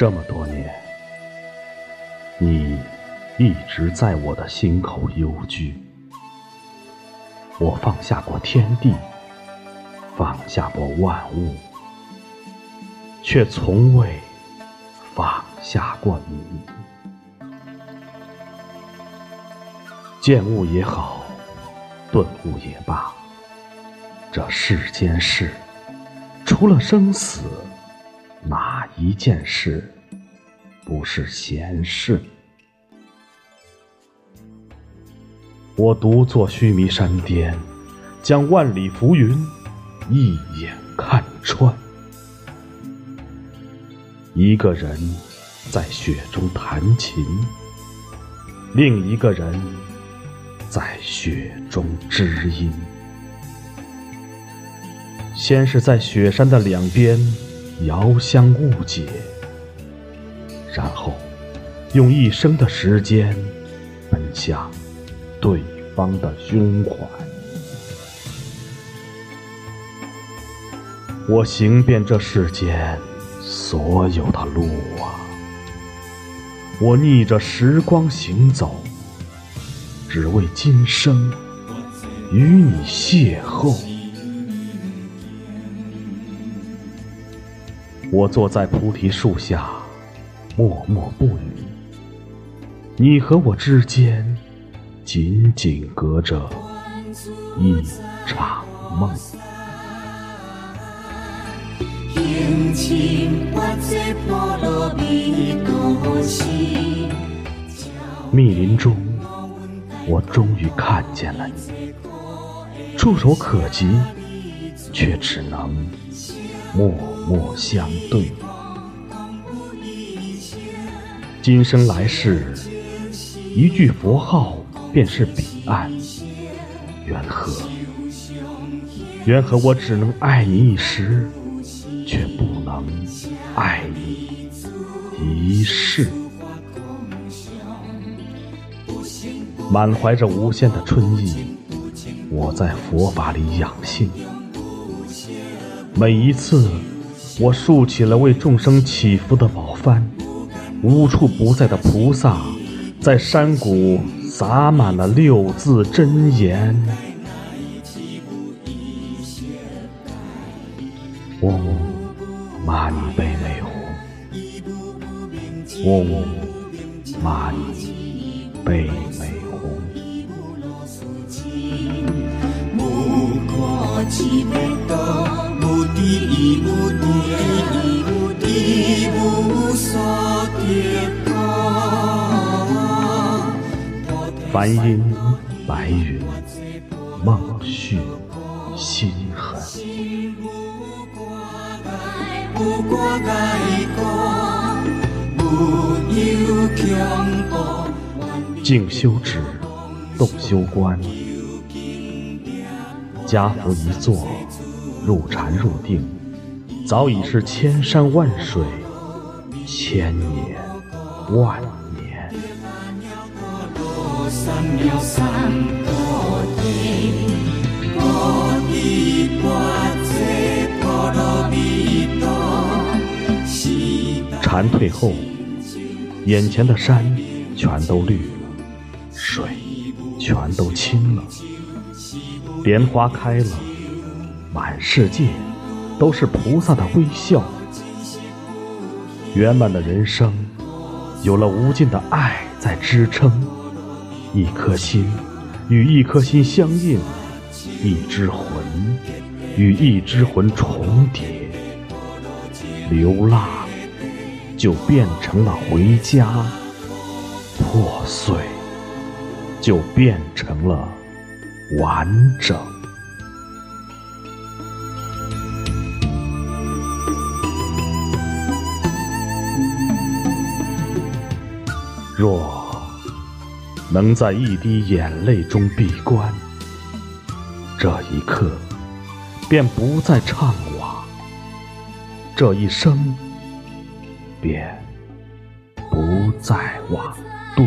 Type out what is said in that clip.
这么多年，你一直在我的心口幽居。我放下过天地，放下过万物，却从未放下过你。见物也好，顿悟也罢，这世间事，除了生死。哪一件事不是闲事？我独坐须弥山巅，将万里浮云一眼看穿。一个人在雪中弹琴，另一个人在雪中知音。先是在雪山的两边。遥相误解，然后用一生的时间奔向对方的胸怀。我行遍这世间所有的路啊，我逆着时光行走，只为今生与你邂逅。我坐在菩提树下，默默不语。你和我之间，仅仅隔着一场梦。密林中，我终于看见了你，触手可及，却只能。默默相对，今生来世，一句佛号便是彼岸。缘何？缘何我只能爱你一时，却不能爱你一世？满怀着无限的春意，我在佛法里养性。每一次，我竖起了为众生祈福的宝幡，无处不在的菩萨，在山谷洒满了六字真言。嗡，玛尼贝美吽。嗡，玛尼贝梵音白云，梦续心痕。静修止，动修观，家福一坐。入禅入定，早已是千山万水，千年万。三藐三禅退后，眼前的山全都绿了，水全都清了，莲花开了。满世界都是菩萨的微笑，圆满的人生有了无尽的爱在支撑，一颗心与一颗心相应，一只魂与一只魂重叠，流浪就变成了回家，破碎就变成了完整。若能在一滴眼泪中闭关，这一刻便不再怅惘，这一生便不再枉度。